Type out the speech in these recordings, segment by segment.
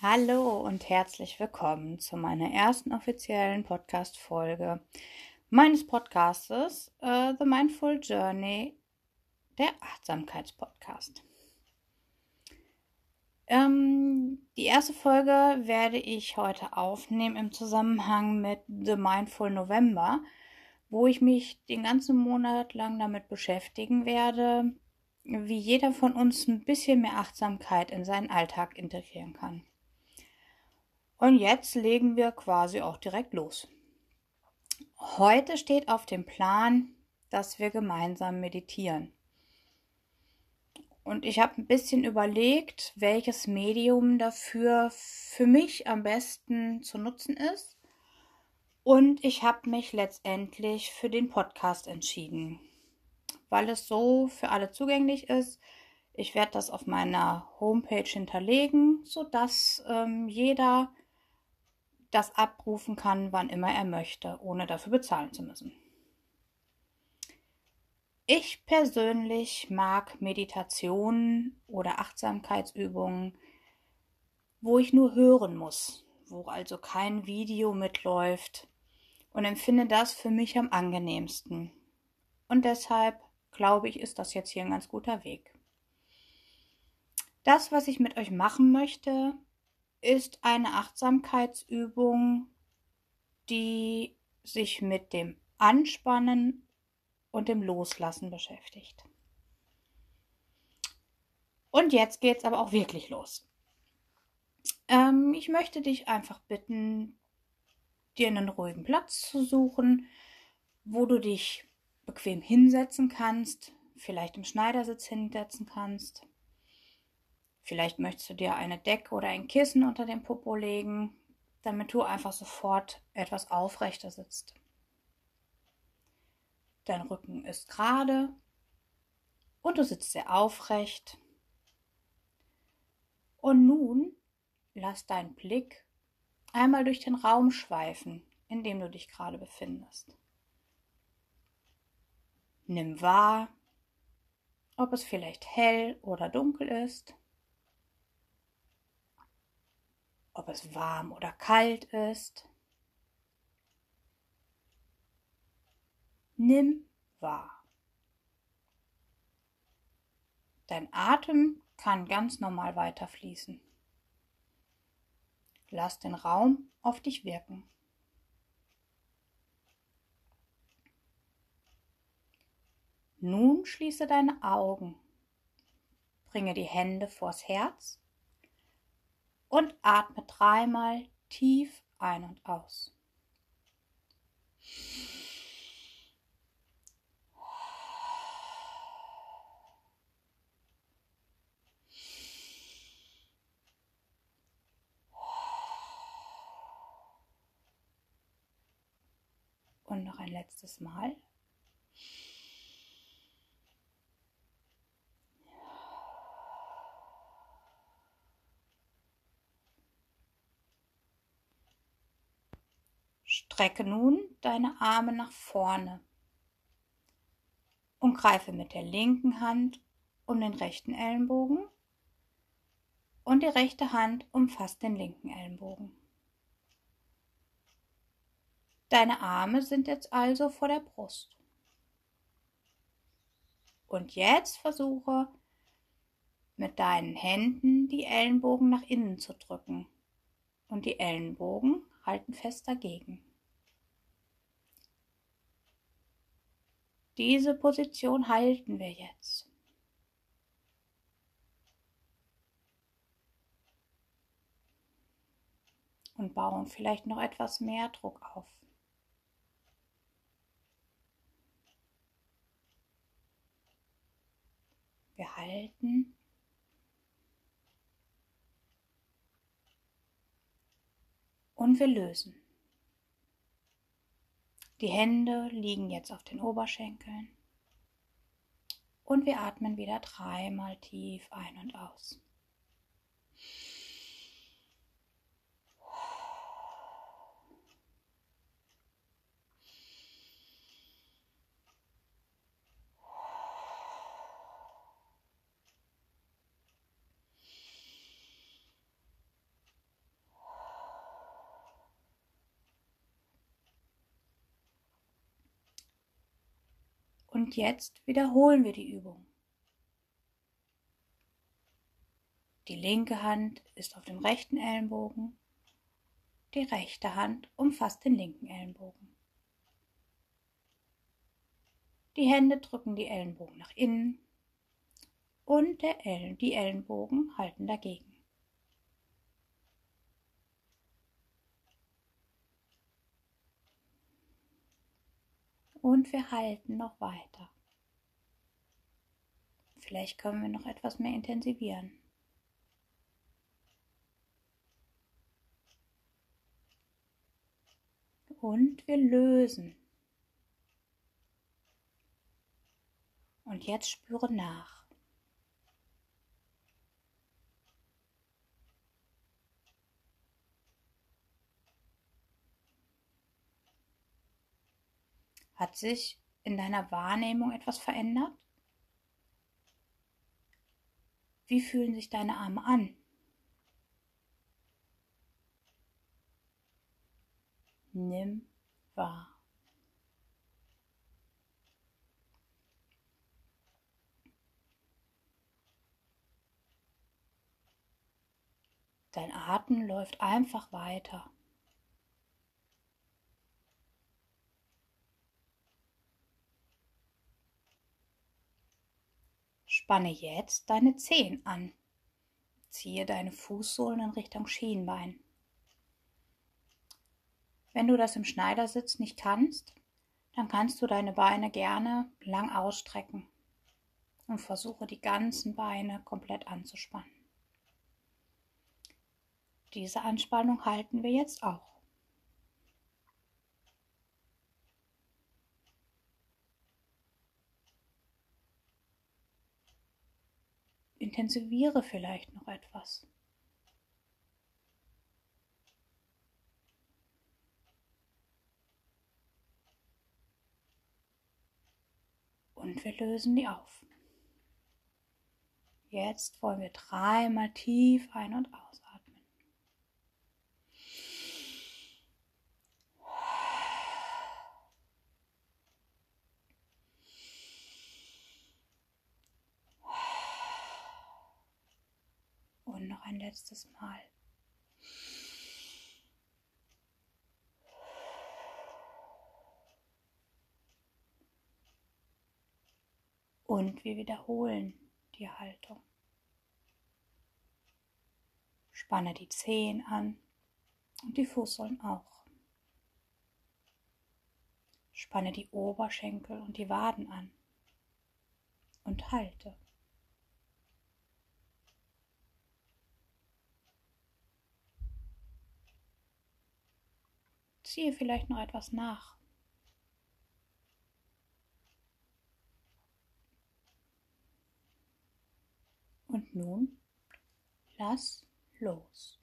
Hallo und herzlich willkommen zu meiner ersten offiziellen Podcast-Folge meines Podcastes uh, The Mindful Journey, der Achtsamkeitspodcast. Ähm, die erste Folge werde ich heute aufnehmen im Zusammenhang mit The Mindful November, wo ich mich den ganzen Monat lang damit beschäftigen werde, wie jeder von uns ein bisschen mehr Achtsamkeit in seinen Alltag integrieren kann. Und jetzt legen wir quasi auch direkt los. Heute steht auf dem Plan, dass wir gemeinsam meditieren. Und ich habe ein bisschen überlegt, welches Medium dafür für mich am besten zu nutzen ist. Und ich habe mich letztendlich für den Podcast entschieden, weil es so für alle zugänglich ist. Ich werde das auf meiner Homepage hinterlegen, sodass ähm, jeder das abrufen kann, wann immer er möchte, ohne dafür bezahlen zu müssen. Ich persönlich mag Meditationen oder Achtsamkeitsübungen, wo ich nur hören muss, wo also kein Video mitläuft und empfinde das für mich am angenehmsten. Und deshalb glaube ich, ist das jetzt hier ein ganz guter Weg. Das, was ich mit euch machen möchte, ist eine Achtsamkeitsübung, die sich mit dem Anspannen und dem Loslassen beschäftigt. Und jetzt geht's aber auch wirklich los. Ähm, ich möchte dich einfach bitten, dir einen ruhigen Platz zu suchen, wo du dich bequem hinsetzen kannst, vielleicht im Schneidersitz hinsetzen kannst Vielleicht möchtest du dir eine Decke oder ein Kissen unter den Popo legen, damit du einfach sofort etwas aufrechter sitzt. Dein Rücken ist gerade und du sitzt sehr aufrecht. Und nun lass deinen Blick einmal durch den Raum schweifen, in dem du dich gerade befindest. Nimm wahr, ob es vielleicht hell oder dunkel ist. Ob es warm oder kalt ist. Nimm wahr. Dein Atem kann ganz normal weiterfließen. Lass den Raum auf dich wirken. Nun schließe deine Augen, bringe die Hände vors Herz und atme dreimal tief ein und aus. Und noch ein letztes Mal. Strecke nun deine Arme nach vorne und greife mit der linken Hand um den rechten Ellenbogen und die rechte Hand umfasst den linken Ellenbogen. Deine Arme sind jetzt also vor der Brust. Und jetzt versuche mit deinen Händen die Ellenbogen nach innen zu drücken und die Ellenbogen halten fest dagegen. Diese Position halten wir jetzt. Und bauen vielleicht noch etwas mehr Druck auf. Wir halten. Und wir lösen. Die Hände liegen jetzt auf den Oberschenkeln. Und wir atmen wieder dreimal tief ein und aus. Und jetzt wiederholen wir die Übung. Die linke Hand ist auf dem rechten Ellenbogen, die rechte Hand umfasst den linken Ellenbogen. Die Hände drücken die Ellenbogen nach innen und der Ellen, die Ellenbogen halten dagegen. Und wir halten noch weiter. Vielleicht können wir noch etwas mehr intensivieren. Und wir lösen. Und jetzt spüre nach. Hat sich in deiner Wahrnehmung etwas verändert? Wie fühlen sich deine Arme an? Nimm wahr. Dein Atem läuft einfach weiter. Spanne jetzt deine Zehen an. Ziehe deine Fußsohlen in Richtung Schienbein. Wenn du das im Schneidersitz nicht kannst, dann kannst du deine Beine gerne lang ausstrecken und versuche die ganzen Beine komplett anzuspannen. Diese Anspannung halten wir jetzt auch. Intensiviere vielleicht noch etwas. Und wir lösen die auf. Jetzt wollen wir dreimal tief ein- und ausatmen. Und noch ein letztes Mal. Und wir wiederholen die Haltung. Spanne die Zehen an und die Fußsohlen auch. Spanne die Oberschenkel und die Waden an und halte. Ziehe vielleicht noch etwas nach. Und nun lass los.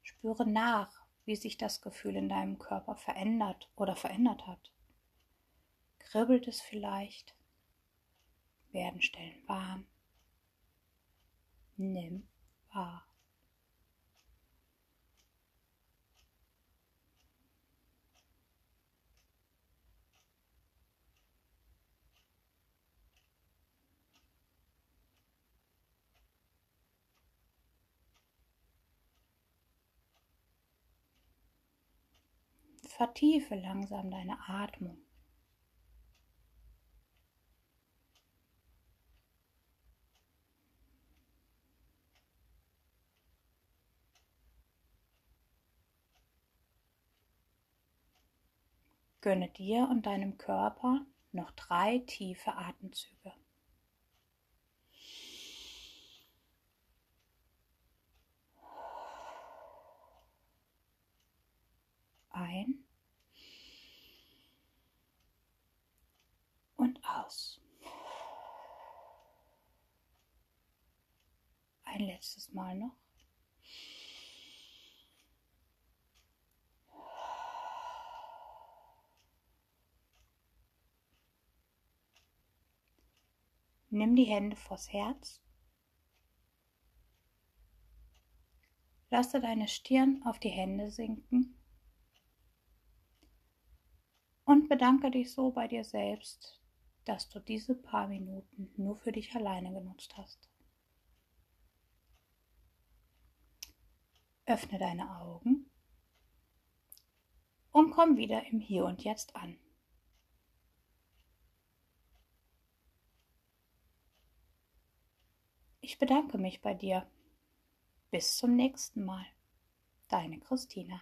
Spüre nach, wie sich das Gefühl in deinem Körper verändert oder verändert hat. Kribbelt es vielleicht? Werden Stellen warm? Nimm wahr. Vertiefe langsam deine Atmung. Gönne dir und deinem Körper noch drei tiefe Atemzüge. Ein und aus. Ein letztes Mal noch. Nimm die Hände vors Herz. Lasse deine Stirn auf die Hände sinken. und bedanke dich so bei dir selbst, dass du diese paar Minuten nur für dich alleine genutzt hast. Öffne deine Augen und komm wieder im Hier und Jetzt an. Ich bedanke mich bei dir. Bis zum nächsten Mal. Deine Christina.